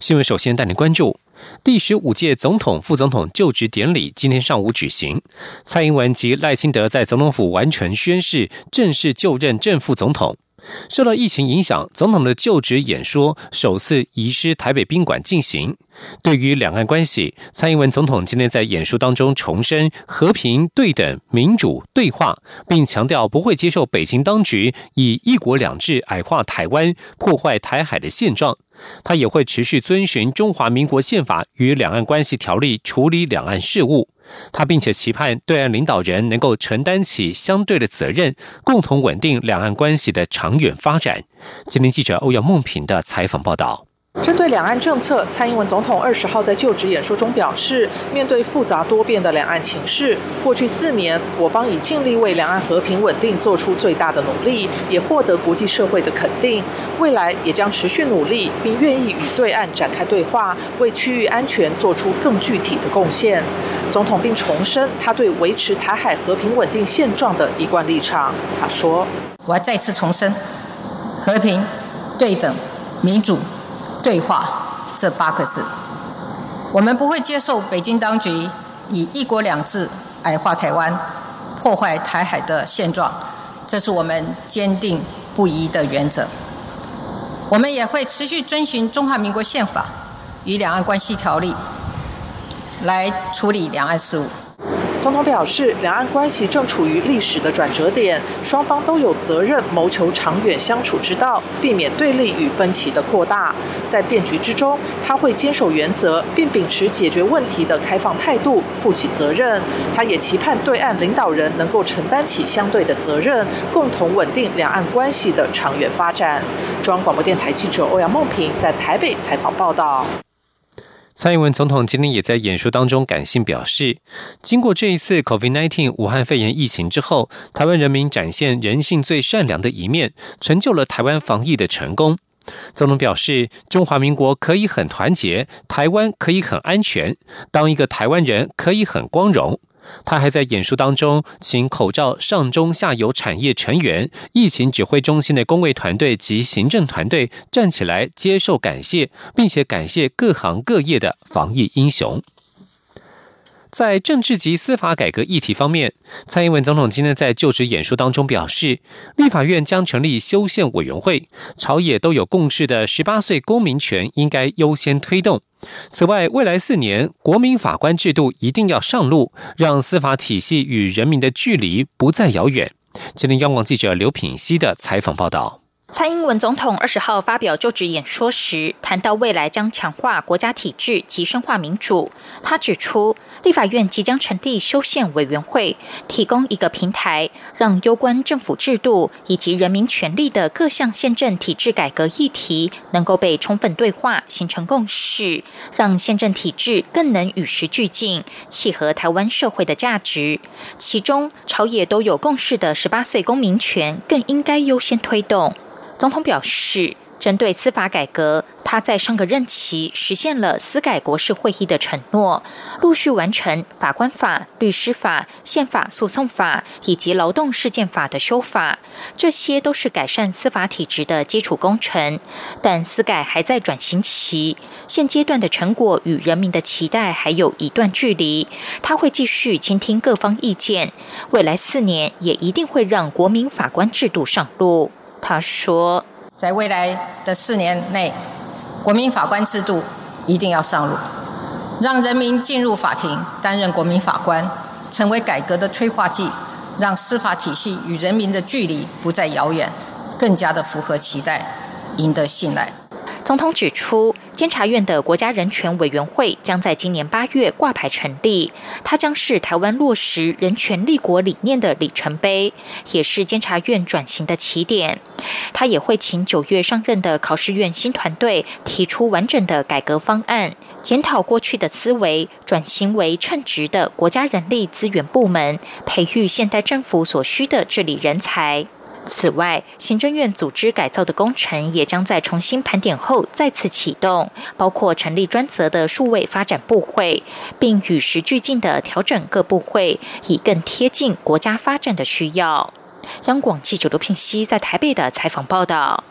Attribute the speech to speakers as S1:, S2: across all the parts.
S1: 新闻。首先带您关注。第十五届总统、副总统就职典礼今天上午举行，蔡英文及赖清德在总统府完成宣誓，正式就任正副总统。受到疫情影响，总统的就职演说首次移师台北宾馆进行。对于两岸关系，蔡英文总统今天在演说当中重申和平、对等、民主、对话，并强调不会接受北京当局以“一国两制”矮化台湾、破坏台海的现状。他也会持续遵循中华民国宪法与两岸关系条例处理两岸事务。他并且期盼对岸领导人能够承担起相对的责任，共同稳定两岸关系的长远发展。今天记者欧阳梦平的采访报道。
S2: 针对两岸政策，蔡英文总统二十号在就职演说中表示，面对复杂多变的两岸情势，过去四年我方已尽力为两岸和平稳定做出最大的努力，也获得国际社会的肯定。未来也将持续努力，并愿意与对岸展开对话，为区域安全做出更具体的贡献。总统并重申他对维持台海和平稳定现状的一贯立场。他说：“
S3: 我要再次重申，和平、对等、民主。”对话这八个字，我们不会接受北京当局以“一国两制”矮化台湾、破坏台海的现状，这是我们坚定不移的原则。我们也会持续遵循中华民国宪法与两岸关系条例来处理两岸事务。
S2: 总统表示，两岸关系正处于历史的转折点，双方都有责任谋求长远相处之道，避免对立与分歧的扩大。在变局之中，他会坚守原则，并秉持解决问题的开放态度，负起责任。他也期盼对岸领导人能够承担起相对的责任，共同稳定两岸关系的长远发展。中央广播电台记者欧阳梦平在台北采访报道。
S1: 蔡英文总统今天也在演说当中感性表示，经过这一次 COVID-19 武汉肺炎疫情之后，台湾人民展现人性最善良的一面，成就了台湾防疫的成功。总统表示，中华民国可以很团结，台湾可以很安全，当一个台湾人可以很光荣。他还在演说当中，请口罩上中下游产业成员、疫情指挥中心的工位团队及行政团队站起来接受感谢，并且感谢各行各业的防疫英雄。在政治及司法改革议题方面，蔡英文总统今天在就职演说当中表示，立法院将成立修宪委员会，朝野都有共识的十八岁公民权应该优先推动。此外，未来四年国民法官制度一定要上路，让司法体系与人民的距离不再遥远。今天，央广记者刘品希的采访报道。
S4: 蔡英文总统二十号发表就职演说时，谈到未来将强化国家体制及深化民主。他指出，立法院即将成立修宪委员会，提供一个平台，让攸关政府制度以及人民权利的各项宪政体制改革议题，能够被充分对话，形成共识，让宪政体制更能与时俱进，契合台湾社会的价值。其中，朝野都有共识的十八岁公民权，更应该优先推动。总统表示，针对司法改革，他在上个任期实现了司改国事会议的承诺，陆续完成法官法、律师法、宪法诉讼法以及劳动事件法的修法，这些都是改善司法体制的基础工程。但司改还在转型期，现阶段的成果与人民的期待还有一段距离。他会继续倾听各方意见，未来四年也一定会让国民法官制度上路。他说，
S3: 在未来的四年内，国民法官制度一定要上路，让人民进入法庭担任国民法官，成为改革的催化剂，让司法体系与人民的距离不再遥远，更加的符合期待，赢得信赖。
S4: 总统指出，监察院的国家人权委员会将在今年八月挂牌成立，它将是台湾落实人权立国理念的里程碑，也是监察院转型的起点。他也会请九月上任的考试院新团队提出完整的改革方案，检讨过去的思维，转型为称职的国家人力资源部门，培育现代政府所需的治理人才。此外，行政院组织改造的工程也将在重新盘点后再次启动，包括成立专责的数位发展部会，并与时俱进的调整各部会，以更贴近国家发展的需要。央广记者刘聘熙在台北的采访报道。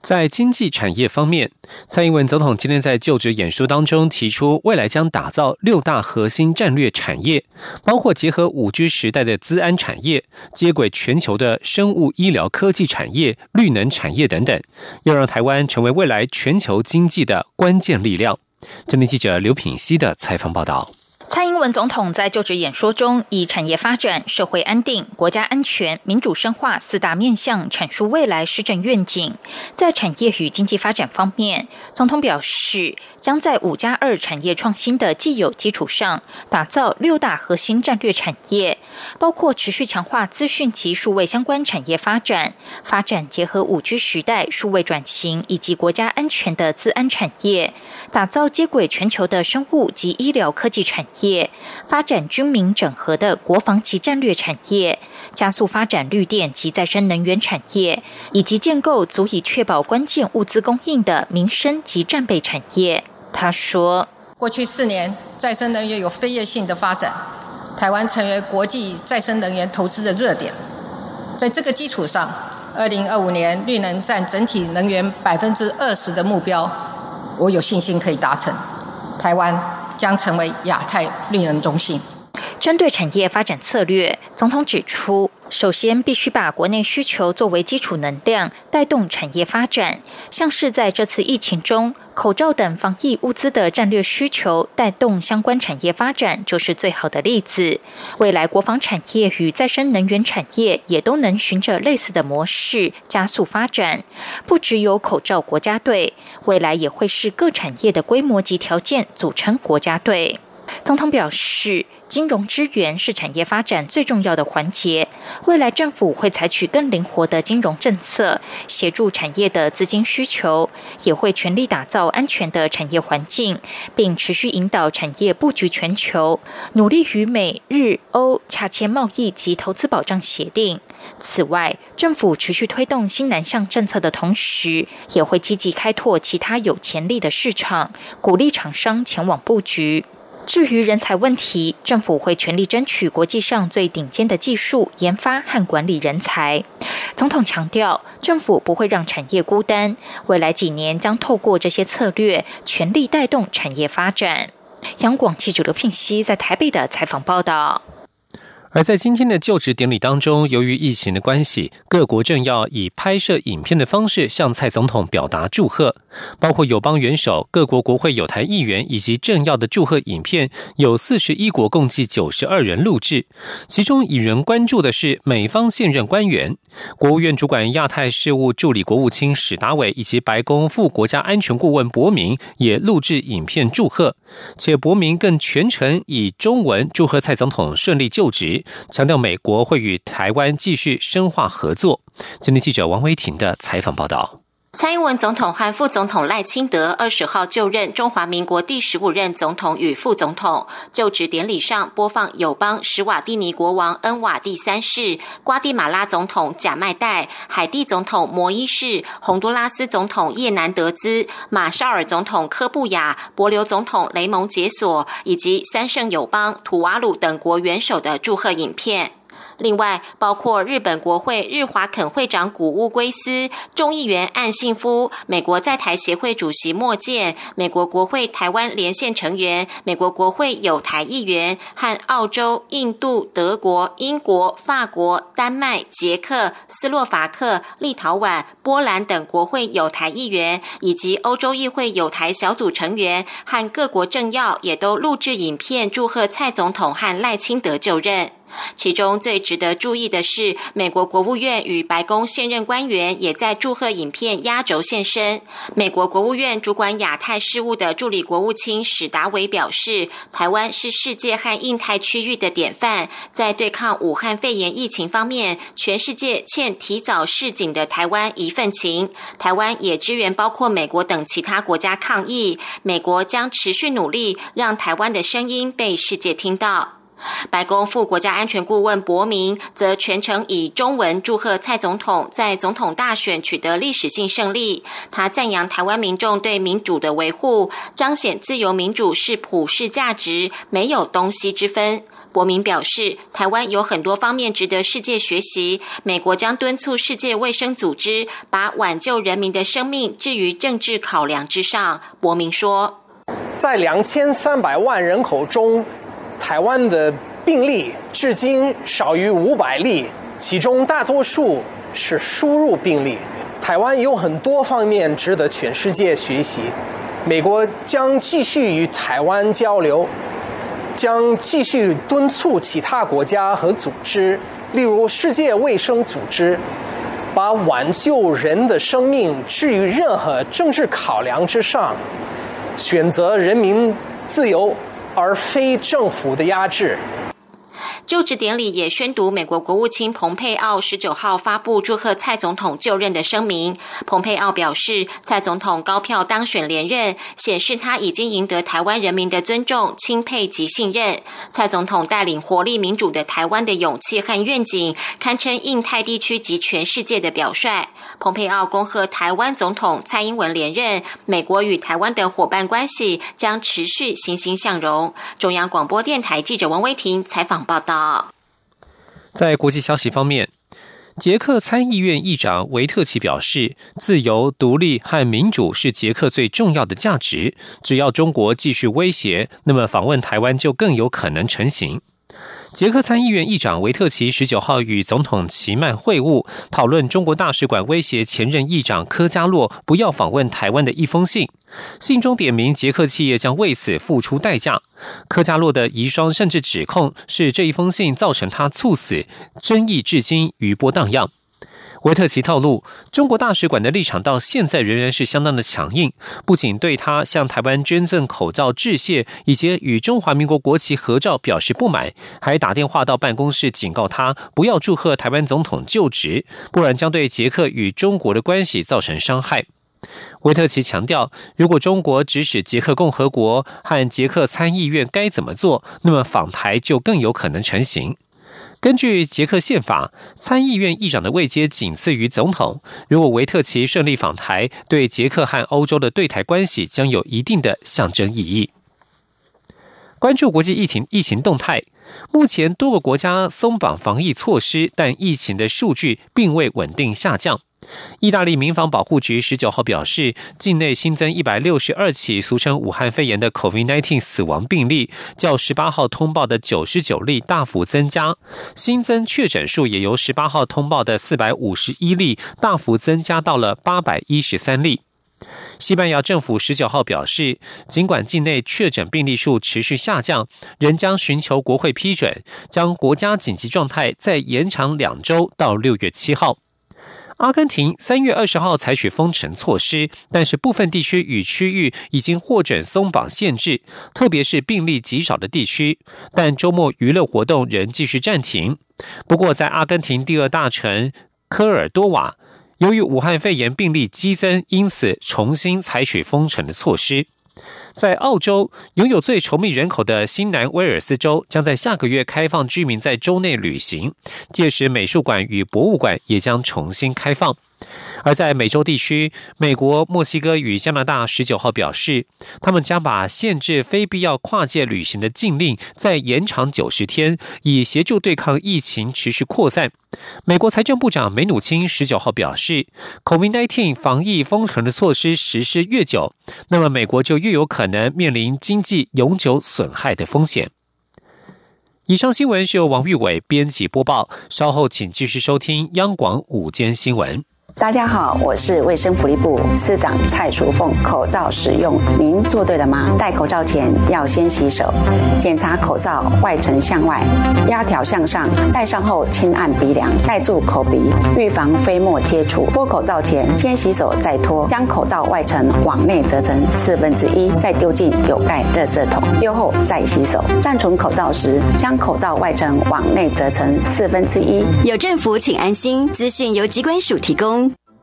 S1: 在经济产业方面，蔡英文总统今天在就职演说当中提出，未来将打造六大核心战略产业，包括结合五 G 时代的资安产业，接轨全球的生物医疗科技产业、绿能产业等等，要让台湾成为未来全球经济的关键力量。这名记者刘品希的采访报道。
S4: 蔡英文总统在就职演说中，以产业发展、社会安定、国家安全、民主深化四大面向阐述未来施政愿景。在产业与经济发展方面，总统表示，将在五加二产业创新的既有基础上，打造六大核心战略产业，包括持续强化资讯及数位相关产业发展，发展结合五 G 时代数位转型以及国家安全的自安产业，打造接轨全球的生物及医疗科技产。业业发展军民整合的国防及战略产业，加速发展绿电及再生能源产业，以及建构足以确保关键物资供应的民生及战备产业。他说：“
S3: 过去四年，再生能源有飞跃性的发展，台湾成为国际再生能源投资的热点。在这个基础上，二零二五年绿能占整体能源百分之二十的目标，我有信心可以达成。台湾。”将成为亚太绿人中心。
S4: 针对产业发展策略，总统指出，首先必须把国内需求作为基础能量，带动产业发展。像是在这次疫情中，口罩等防疫物资的战略需求带动相关产业发展，就是最好的例子。未来国防产业与再生能源产业也都能循着类似的模式加速发展。不只有口罩国家队，未来也会是各产业的规模及条件组成国家队。总统表示。金融支援是产业发展最重要的环节。未来政府会采取更灵活的金融政策，协助产业的资金需求，也会全力打造安全的产业环境，并持续引导产业布局全球，努力与美日欧洽签贸易及投资保障协定。此外，政府持续推动新南向政策的同时，也会积极开拓其他有潜力的市场，鼓励厂商前往布局。至于人才问题，政府会全力争取国际上最顶尖的技术研发和管理人才。总统强调，政府不会让产业孤单，未来几年将透过这些策略，全力带动产业发展。央广记者刘聘熙在台北的采访报道。
S1: 而在今天的就职典礼当中，由于疫情的关系，各国政要以拍摄影片的方式向蔡总统表达祝贺，包括友邦元首、各国国会有台议员以及政要的祝贺影片，有四十一国共计九十二人录制。其中引人关注的是美方现任官员，国务院主管亚太事务助理国务卿史达伟以及白宫副国家安全顾问博明也录制影片祝贺，且博明更全程以中文祝贺蔡总统顺利就职。强调美国会与台湾继续深化合作。今天记者王维婷的采访报道。
S5: 蔡英文总统和副总统赖清德二十号就任中华民国第十五任总统与副总统。就职典礼上播放友邦史瓦蒂尼国王恩瓦第三世、瓜地马拉总统贾麦代、海地总统摩伊士、洪都拉斯总统叶南德兹、马绍尔总统科布亚、博留总统雷蒙解锁以及三圣友邦土瓦鲁等国元首的祝贺影片。另外，包括日本国会日华肯会长谷屋圭司、众议员岸信夫、美国在台协会主席莫健、美国国会台湾连线成员、美国国会有台议员和澳洲、印度、德国、英国、法国、丹麦、捷克、斯洛伐克、立陶宛、波兰等国会有台议员，以及欧洲议会有台小组成员和各国政要，也都录制影片祝贺蔡总统和赖清德就任。其中最值得注意的是，美国国务院与白宫现任官员也在祝贺影片压轴现身。美国国务院主管亚太事务的助理国务卿史达伟表示，台湾是世界和印太区域的典范，在对抗武汉肺炎疫情方面，全世界欠提早示警的台湾一份情。台湾也支援包括美国等其他国家抗疫，美国将持续努力让台湾的声音被世界听到。白宫副国家安全顾问博明则全程以中文祝贺蔡总统在总统大选取得历史性胜利。他赞扬台湾民众对民主的维护，彰显自由民主是普世价值，没有东西之分。博明表示，台湾有很多方面值得世界学习。美国将敦促世界卫生组织把挽救人民的生命置于政治考量之上。博明说，
S6: 在两千三百万人口中。台湾的病例至今少于五百例，其中大多数是输入病例。台湾有很多方面值得全世界学习。美国将继续与台湾交流，将继续敦促其他国家和组织，例如世界卫生组织，把挽救人的生命置于任何政治考量之上，选择人民自由。而非政府的压制。
S5: 就职典礼也宣读美国国务卿蓬佩奥十九号发布祝贺蔡总统就任的声明。蓬佩奥表示，蔡总统高票当选连任，显示他已经赢得台湾人民的尊重、钦佩及信任。蔡总统带领活力民主的台湾的勇气和愿景，堪称印太地区及全世界的表率。蓬佩奥恭贺台湾总统蔡英文连任，美国与台湾的伙伴关系将持续欣欣向荣。中央广播电台记者王威婷采访报道道。
S1: 在国际消息方面，捷克参议院议长维特奇表示，自由、独立和民主是捷克最重要的价值。只要中国继续威胁，那么访问台湾就更有可能成行。捷克参议院议长维特奇十九号与总统齐曼会晤，讨论中国大使馆威胁前任议长科加洛不要访问台湾的一封信。信中点名捷克企业将为此付出代价。科加洛的遗孀甚至指控是这一封信造成他猝死，争议至今余波荡漾。维特奇透露，中国大使馆的立场到现在仍然是相当的强硬，不仅对他向台湾捐赠口罩致谢，以及与中华民国国旗合照表示不满，还打电话到办公室警告他不要祝贺台湾总统就职，不然将对捷克与中国的关系造成伤害。维特奇强调，如果中国指使捷克共和国和捷克参议院该怎么做，那么访台就更有可能成行。根据捷克宪法，参议院议长的位阶仅次于总统。如果维特奇顺利访台，对捷克和欧洲的对台关系将有一定的象征意义。关注国际疫情疫情动态，目前多个国家松绑防疫措施，但疫情的数据并未稳定下降。意大利民防保护局十九号表示，境内新增一百六十二起俗称武汉肺炎的 COVID-19 死亡病例，较十八号通报的九十九例大幅增加。新增确诊数也由十八号通报的四百五十一例大幅增加到了八百一十三例。西班牙政府十九号表示，尽管境内确诊病例数持续下降，仍将寻求国会批准，将国家紧急状态再延长两周到六月七号。阿根廷三月二十号采取封城措施，但是部分地区与区域已经获准松绑限制，特别是病例极少的地区。但周末娱乐活动仍继续暂停。不过，在阿根廷第二大城科尔多瓦，由于武汉肺炎病例激增，因此重新采取封城的措施。在澳洲拥有最稠密人口的新南威尔斯州，将在下个月开放居民在州内旅行。届时，美术馆与博物馆也将重新开放。而在美洲地区，美国、墨西哥与加拿大十九号表示，他们将把限制非必要跨界旅行的禁令再延长九十天，以协助对抗疫情持续扩散。美国财政部长梅努钦十九号表示，COVID-19 防疫封城的措施实施越久，那么美国就越有可能面临经济永久损害的风险。以上新闻是由王玉伟编辑播报，稍后请继续收听央广午间新闻。
S7: 大家好，我是卫生福利部司长蔡淑凤。口罩使用，您做对了吗？戴口罩前要先洗手，检查口罩外层向外，压条向上。戴上后轻按鼻梁，盖住口鼻，预防飞沫接触。脱口罩前先洗手再脱，将口罩外层往内折成四分之一，再丢进有盖热色桶。丢后再洗手。暂存口罩时，将口罩外层往内折成四分之一。
S8: 有政府，请安心。资讯由机关署提供。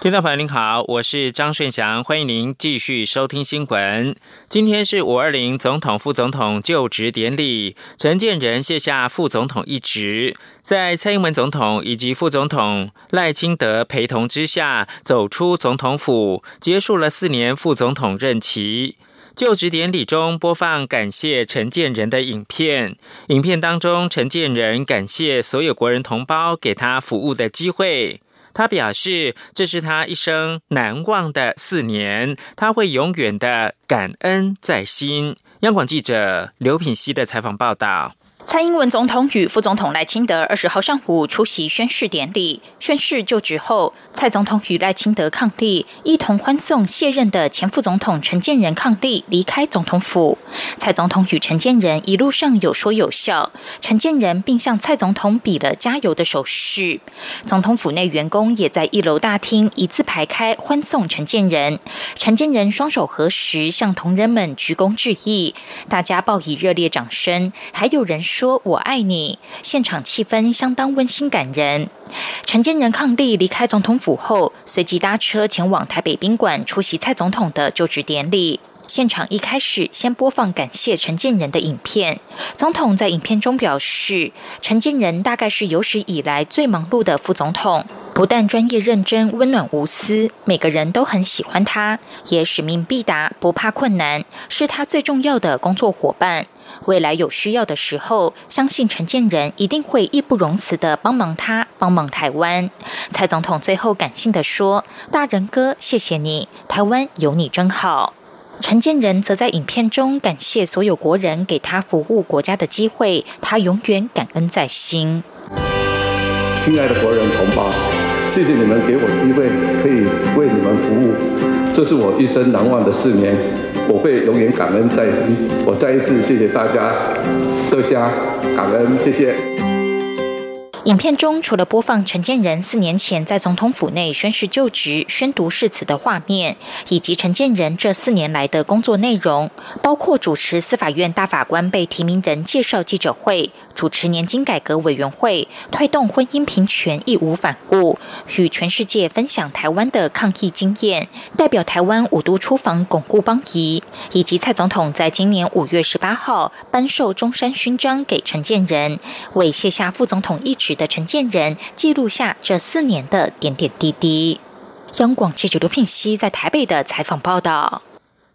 S9: 听众朋友您好，我是张顺祥，欢迎您继续收听新闻。今天是五二零总统、副总统就职典礼，陈建仁卸下副总统一职，在蔡英文总统以及副总统赖清德陪同之下，走出总统府，结束了四年副总统任期。就职典礼中播放感谢陈建仁的影片，影片当中，陈建仁感谢所有国人同胞给他服务的机会。他表示，这是他一生难忘的四年，他会永远的感恩在心。央广记者刘品熙的采访报道。
S4: 蔡英文总统与副总统赖清德二十号上午出席宣誓典礼，宣誓就职后，蔡总统与赖清德伉俪一同欢送卸任的前副总统陈建仁伉俪离开总统府。蔡总统与陈建仁一路上有说有笑，陈建仁并向蔡总统比了加油的手势。总统府内员工也在一楼大厅一字排开欢送陈建仁，陈建仁双手合十向同仁们鞠躬致意，大家报以热烈掌声，还有人。说我爱你，现场气氛相当温馨感人。陈建仁抗力离开总统府后，随即搭车前往台北宾馆出席蔡总统的就职典礼。现场一开始先播放感谢陈建仁的影片。总统在影片中表示，陈建仁大概是有史以来最忙碌的副总统，不但专业认真、温暖无私，每个人都很喜欢他，也使命必达，不怕困难，是他最重要的工作伙伴。未来有需要的时候，相信陈建仁一定会义不容辞的帮忙他，帮忙台湾。蔡总统最后感性的说：“大仁哥，谢谢你，台湾有你真好。”陈建仁则在影片中感谢所有国人给他服务国家的机会，他永远感恩在心。
S10: 亲爱的国人同胞，谢谢你们给我机会，可以为你们服务，这是我一生难忘的四年。我会永远感恩在心。我再一次谢谢大家，多谢感恩，谢谢。
S4: 影片中除了播放陈建仁四年前在总统府内宣誓就职、宣读誓词的画面，以及陈建仁这四年来的工作内容，包括主持司法院大法官被提名人介绍记者会、主持年金改革委员会、推动婚姻平权义无反顾、与全世界分享台湾的抗疫经验、代表台湾五都出访巩固邦谊，以及蔡总统在今年五月十八号颁授中山勋章给陈建仁，为卸下副总统一职。的陈建仁记录下这四年的点点滴滴。央广记者刘聘熙在台北的采访报道。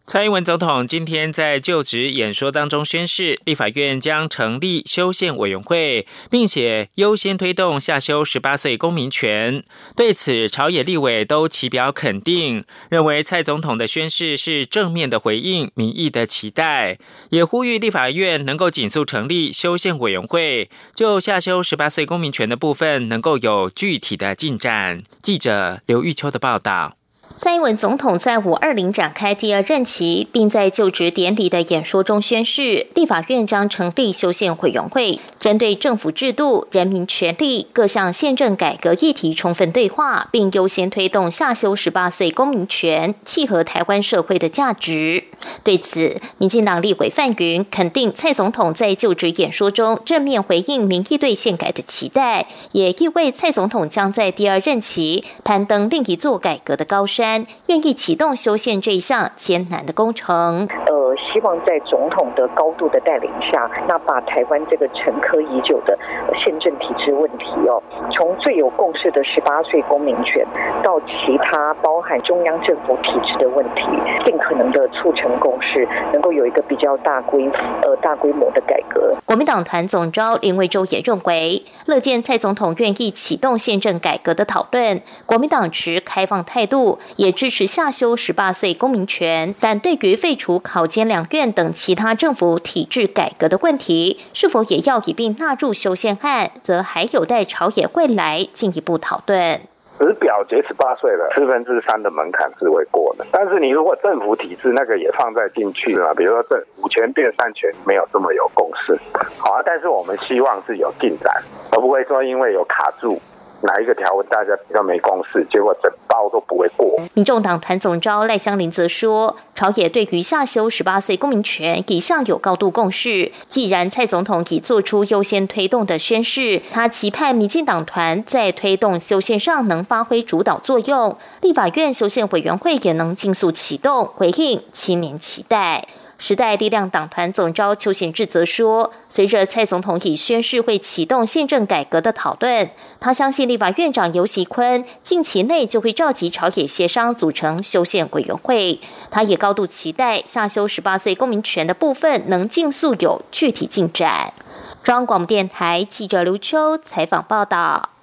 S9: 蔡英文总统今天在就职演说当中宣誓，立法院将成立修宪委员会，并且优先推动下修十八岁公民权。对此，朝野立委都齐表肯定，认为蔡总统的宣誓是正面的回应民意的期待，也呼吁立法院能够紧速成立修宪委员会，就下修十八岁公民权的部分能够有具体的进展。记者刘玉秋的报道。
S11: 蔡英文总统在五二零展开第二任期，并在就职典礼的演说中宣誓，立法院将成立修宪委员会，针对政府制度、人民权利各项宪政改革议题充分对话，并优先推动下修十八岁公民权，契合台湾社会的价值。对此，民进党立委范云肯定蔡总统在就职演说中正面回应民意对宪改的期待，也意味蔡总统将在第二任期攀登另一座改革的高山。愿意启动修宪这一项艰难的工程。
S12: 呃，希望在总统的高度的带领下，那把台湾这个沉疴已久的宪政体制问题哦，从最有共识的十八岁公民权，到其他包含中央政府体制的问题，尽可能的促成共识，能够有一个比较大规呃大规模的改革。
S11: 国民党团总召林维洲也认为，乐见蔡总统愿意启动宪政改革的讨论，国民党持开放态度，也支持下修十八岁公民权，但对于废除考监两院等其他政府体制改革的问题，是否也要一并纳入修宪案，则还有待朝野未来进一步讨论。
S13: 只表决十八岁了，四分之三的门槛是会过的。但是你如果政府体制那个也放在进去了，比如说政五权变三权，没有这么有共识。好啊，但是我们希望是有进展，而不会说因为有卡住。哪一个条文大家比较没共识，结果整包都不会过。
S11: 民众党团总召赖香林则说，朝野对于下修十八岁公民权一向有高度共识。既然蔡总统已做出优先推动的宣示，他期盼民进党团在推动修宪上能发挥主导作用，立法院修宪委员会也能尽速启动，回应青年期待。时代力量党团总召邱显志则说，随着蔡总统已宣誓会启动宪政改革的讨论，他相信立法院长游锡坤近期内就会召集朝野协商组成修宪委员会。他也高度期待下修十八岁公民权的部分能尽速有具体进展。中央广播电台记者刘秋采访报道。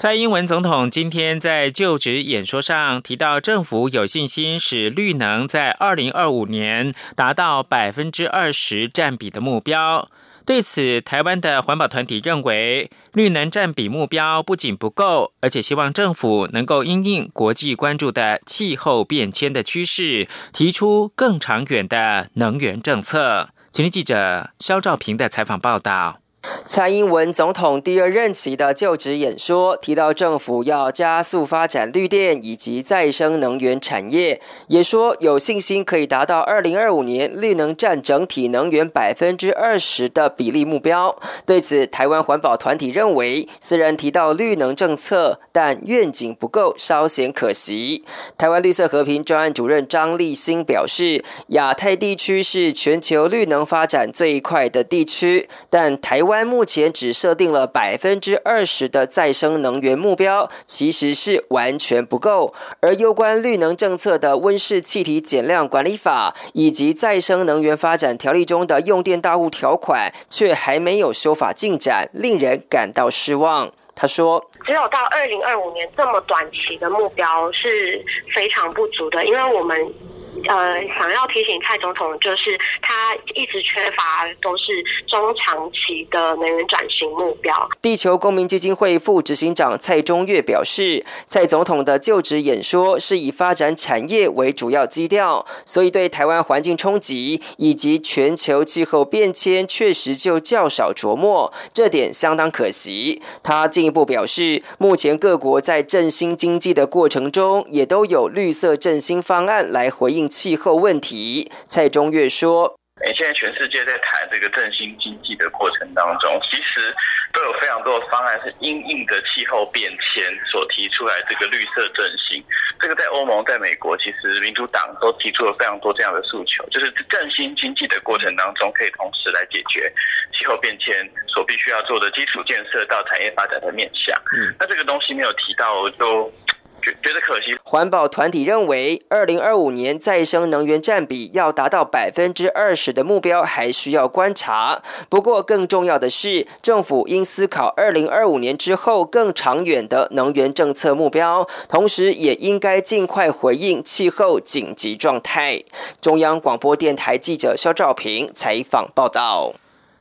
S9: 蔡英文总统今天在就职演说上提到，政府有信心使绿能在二零二五年达到百分之二十占比的目标。对此，台湾的环保团体认为，绿能占比目标不仅不够，而且希望政府能够因应国际关注的气候变迁的趋势，提出更长远的能源政策。请听记者肖兆平的采访报道。
S14: 蔡英文总统第二任期的就职演说提到，政府要加速发展绿电以及再生能源产业，也说有信心可以达到二零二五年绿能占整体能源百分之二十的比例目标。对此，台湾环保团体认为，虽然提到绿能政策，但愿景不够，稍显可惜。台湾绿色和平专案主任张立新表示，亚太地区是全球绿能发展最快的地区，但台湾。湾目前只设定了百分之二十的再生能源目标，其实是完全不够。而有关绿能政策的温室气体减量管理法以及再生能源发展条例中的用电大户条款，却还没有修法进展，令人感到失望。他说：“
S15: 只有到二零二五年这么短期的目标是非常不足的，因为我们。”呃，想要提醒蔡总统，就是他一直缺乏都是中长期的能源转型目标。
S14: 地球公民基金会副执行长蔡中岳表示，蔡总统的就职演说是以发展产业为主要基调，所以对台湾环境冲击以及全球气候变迁确实就较少琢磨，这点相当可惜。他进一步表示，目前各国在振兴经济的过程中，也都有绿色振兴方案来回应。气候问题，蔡中岳说：“
S16: 哎，现在全世界在谈这个振兴经济的过程当中，其实都有非常多的方案是因应的气候变迁所提出来这个绿色振兴。这个在欧盟、在美国，其实民主党都提出了非常多这样的诉求，就是振兴经济的过程当中，可以同时来解决气候变迁所必须要做的基础建设到产业发展的面向。嗯那这个东西没有提到，就。”觉得可惜。
S14: 环保团体认为，二零二五年再生能源占比要达到百分之二十的目标，还需要观察。不过，更重要的是，政府应思考二零二五年之后更长远的能源政策目标，同时也应该尽快回应气候紧急状态。中央广播电台记者肖兆平采访报道。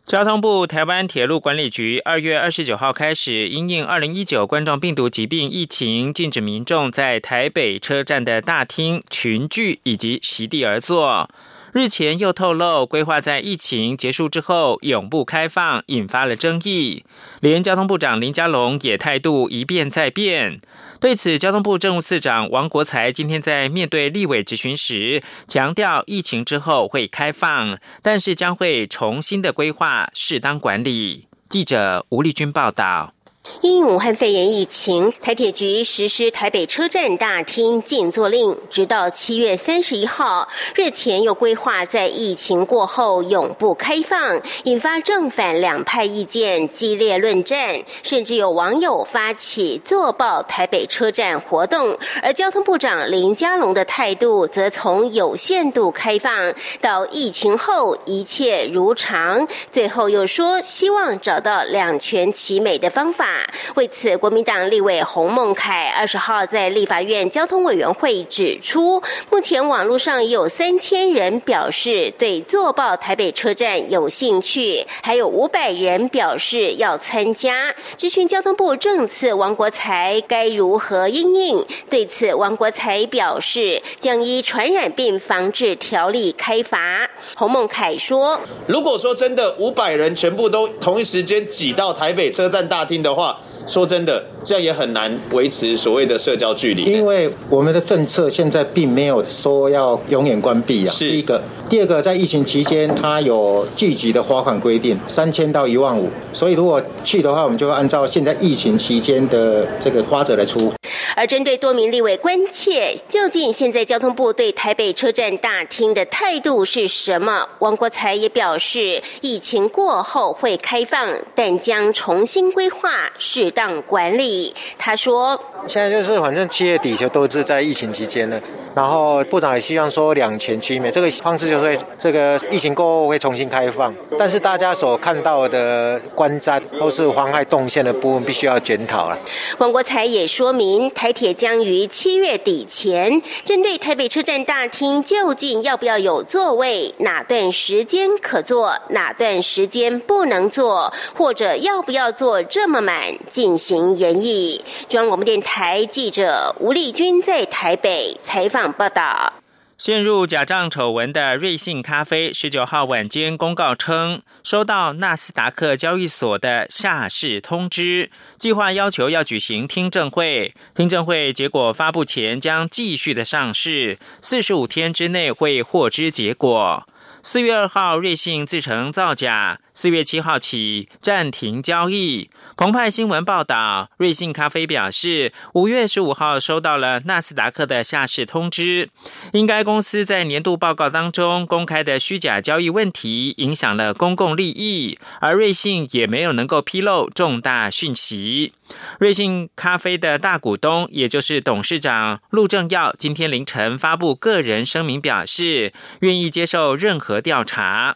S9: 交通部台湾铁路管理局二月二十九号开始，因应二零一九冠状病毒疾病疫情，禁止民众在台北车站的大厅群聚以及席地而坐。日前又透露，规划在疫情结束之后永不开放，引发了争议。连交通部长林佳龙也态度一变再变。对此，交通部政务次长王国才今天在面对立委质询时，强调疫情之后会开放，但是将会重新的规划，适当管理。记者吴丽君报道。
S17: 因武汉肺炎疫情，台铁局实施台北车站大厅禁坐令，直到七月三十一号。日前又规划在疫情过后永不开放，引发正反两派意见激烈论战，甚至有网友发起坐爆台北车站活动。而交通部长林佳龙的。态度，则从有限度开放到疫情后一切如常，最后又说希望找到两全其美的。方法。为此，国民党立委洪孟凯二十号在立法院交通委员会指出，目前网络上已有三千人表示对坐报台北车站有兴趣，还有五百人表示要参加。咨询交通部政次王国才该如何应应？对此，王国才表示将依传染病防治条例开罚。洪孟凯说：“
S18: 如果说真的五百人全部都同一时间挤到台北车站大厅的话，说真的，这样也很难维持所谓的社交距离。
S19: 因为我们的政策现在并没有说要永远关闭啊。是第一个，第二个，在疫情期间，它有聚集的罚款规定，三千到一万五。所以如果去的话，我们就会按照现在疫情期间的这个花者来出。
S17: 而针对多名立委关切，究竟现在交通部对台北车站大厅的态度是什么？王国才也表示，疫情过后会开放，但将重新规划适当管理。他说：“
S19: 现在就是反正七月底就都是在疫情期间了，然后部长也希望说两全其美，这个方式就会这个疫情过后会重新开放，但是大家所看到的观瞻都是妨害动线的部分，必须要检讨了。”
S17: 王国才也说明。台铁将于七月底前，针对台北车站大厅究竟要不要有座位，哪段时间可坐，哪段时间不能坐，或者要不要坐这么满，进行演绎。中央广播电台记者吴丽君在台北采访报道。
S9: 陷入假账丑闻的瑞幸咖啡，十九号晚间公告称，收到纳斯达克交易所的下市通知，计划要求要举行听证会。听证会结果发布前，将继续的上市，四十五天之内会获知结果。四月二号，瑞幸自称造假。四月七号起暂停交易。澎湃新闻报道，瑞幸咖啡表示，五月十五号收到了纳斯达克的下市通知，因该公司在年度报告当中公开的虚假交易问题影响了公共利益，而瑞幸也没有能够披露重大讯息。瑞幸咖啡的大股东，也就是董事长陆正耀，今天凌晨发布个人声明，表示愿意接受任何调查。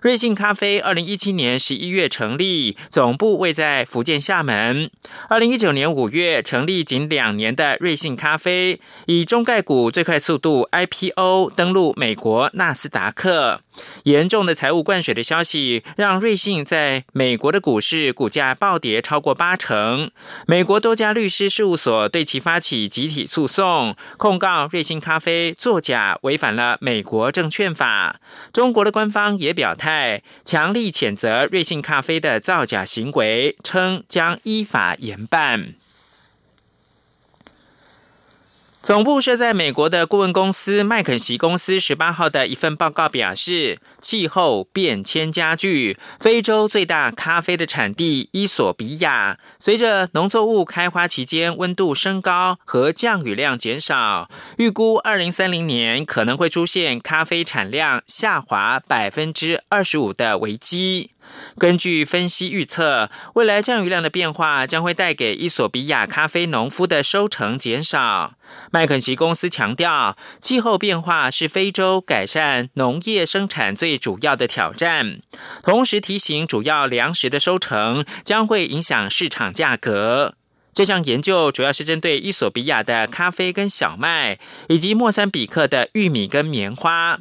S9: 瑞幸咖啡二零一七年十一月成立，总部位在福建厦门。二零一九年五月成立仅两年的瑞幸咖啡，以中概股最快速度 IPO 登陆美国纳斯达克。严重的财务灌水的消息，让瑞幸在美国的股市股价暴跌超过八成。美国多家律师事务所对其发起集体诉讼，控告瑞幸咖啡作假，违反了美国证券法。中国的官方也表态态，强力谴责瑞幸咖啡的造假行为，称将依法严办。总部设在美国的顾问公司麦肯锡公司十八号的一份报告表示，气候变迁加剧。非洲最大咖啡的产地伊索比亚，随着农作物开花期间温度升高和降雨量减少，预估二零三零年可能会出现咖啡产量下滑百分之二十五的危机。根据分析预测，未来降雨量的变化将会带给伊索比亚咖啡农夫的收成减少。麦肯锡公司强调，气候变化是非洲改善农业生产最主要的挑战，同时提醒主要粮食的收成将会影响市场价格。这项研究主要是针对伊索比亚的咖啡跟小麦，以及莫桑比克的玉米跟棉花。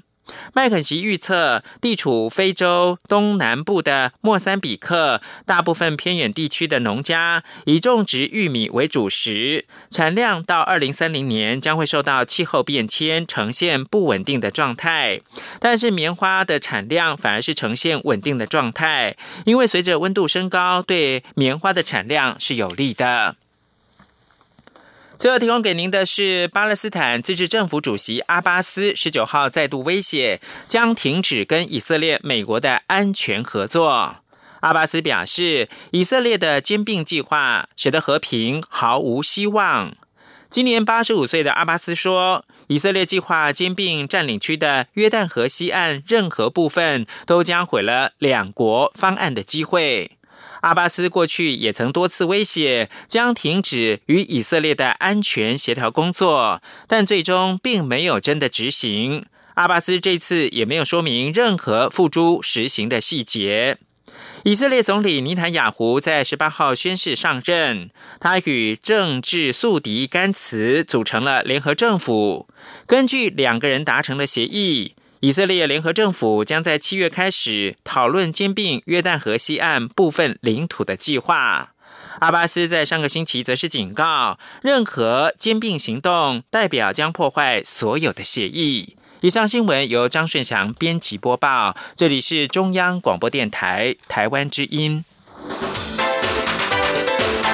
S9: 麦肯锡预测，地处非洲东南部的莫桑比克，大部分偏远地区的农家以种植玉米为主食，产量到二零三零年将会受到气候变迁呈现不稳定的状态。但是棉花的产量反而是呈现稳定的状态，因为随着温度升高，对棉花的产量是有利的。最后提供给您的是，巴勒斯坦自治政府主席阿巴斯十九号再度威胁将停止跟以色列、美国的安全合作。阿巴斯表示，以色列的兼并计划使得和平毫无希望。今年八十五岁的阿巴斯说，以色列计划兼并占领区的约旦河西岸任何部分，都将毁了两国方案的机会。阿巴斯过去也曾多次威胁将停止与以色列的安全协调工作，但最终并没有真的执行。阿巴斯这次也没有说明任何付诸实行的细节。以色列总理尼坦雅胡在十八号宣誓上任，他与政治宿敌甘茨组成了联合政府。根据两个人达成的协议。以色列联合政府将在七月开始讨论兼并约旦河西岸部分领土的计划。阿巴斯在上个星期则是警告，任何兼并行动代表将破坏所有的协议。以上新闻由张顺祥编辑播报，这里是中央广播电台台湾之音。